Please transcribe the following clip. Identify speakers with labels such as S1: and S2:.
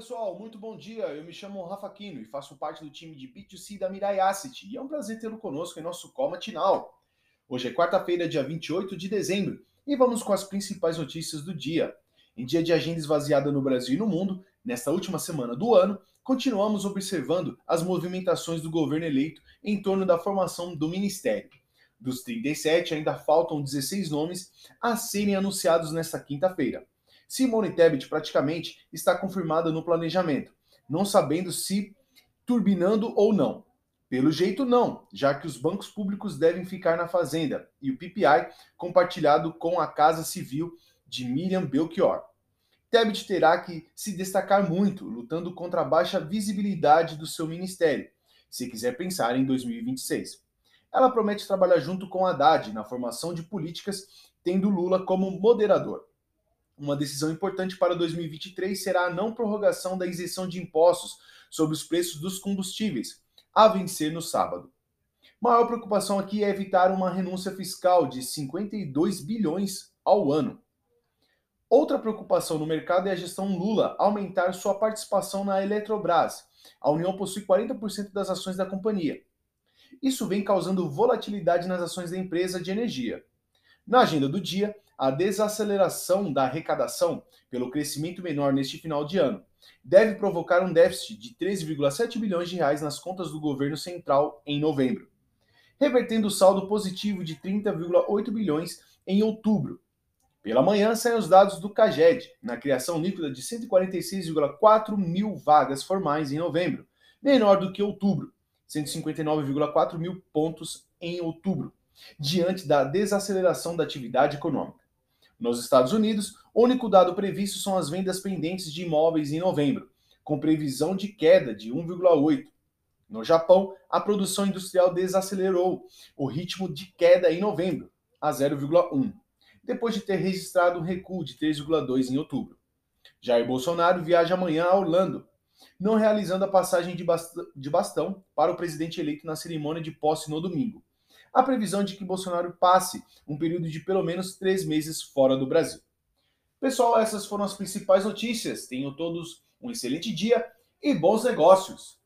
S1: pessoal, muito bom dia. Eu me chamo Rafa Quino e faço parte do time de B2C da Mirai Asset e é um prazer tê-lo conosco em nosso call matinal. Hoje é quarta-feira, dia 28 de dezembro e vamos com as principais notícias do dia. Em dia de agenda esvaziada no Brasil e no mundo, nesta última semana do ano, continuamos observando as movimentações do governo eleito em torno da formação do ministério. Dos 37, ainda faltam 16 nomes a serem anunciados nesta quinta-feira. Simone Tebet praticamente está confirmada no planejamento, não sabendo se turbinando ou não. Pelo jeito, não, já que os bancos públicos devem ficar na Fazenda e o PPI compartilhado com a Casa Civil de Miriam Belchior. Tebet terá que se destacar muito, lutando contra a baixa visibilidade do seu ministério, se quiser pensar em 2026. Ela promete trabalhar junto com Haddad na formação de políticas, tendo Lula como moderador. Uma decisão importante para 2023 será a não prorrogação da isenção de impostos sobre os preços dos combustíveis, a vencer no sábado. Maior preocupação aqui é evitar uma renúncia fiscal de 52 bilhões ao ano. Outra preocupação no mercado é a gestão Lula aumentar sua participação na Eletrobras. A União possui 40% das ações da companhia. Isso vem causando volatilidade nas ações da empresa de energia. Na agenda do dia, a desaceleração da arrecadação pelo crescimento menor neste final de ano deve provocar um déficit de 13,7 bilhões de reais nas contas do governo central em novembro, revertendo o saldo positivo de 30,8 bilhões em outubro. Pela manhã saem os dados do CAGED, na criação líquida de 146,4 mil vagas formais em novembro, menor do que outubro, 159,4 mil pontos em outubro, diante da desaceleração da atividade econômica. Nos Estados Unidos, o único dado previsto são as vendas pendentes de imóveis em novembro, com previsão de queda de 1,8. No Japão, a produção industrial desacelerou o ritmo de queda em novembro, a 0,1, depois de ter registrado um recuo de 3,2 em outubro. Jair Bolsonaro viaja amanhã a Orlando, não realizando a passagem de bastão para o presidente eleito na cerimônia de posse no domingo a previsão de que Bolsonaro passe um período de pelo menos três meses fora do Brasil. Pessoal, essas foram as principais notícias. Tenham todos um excelente dia e bons negócios!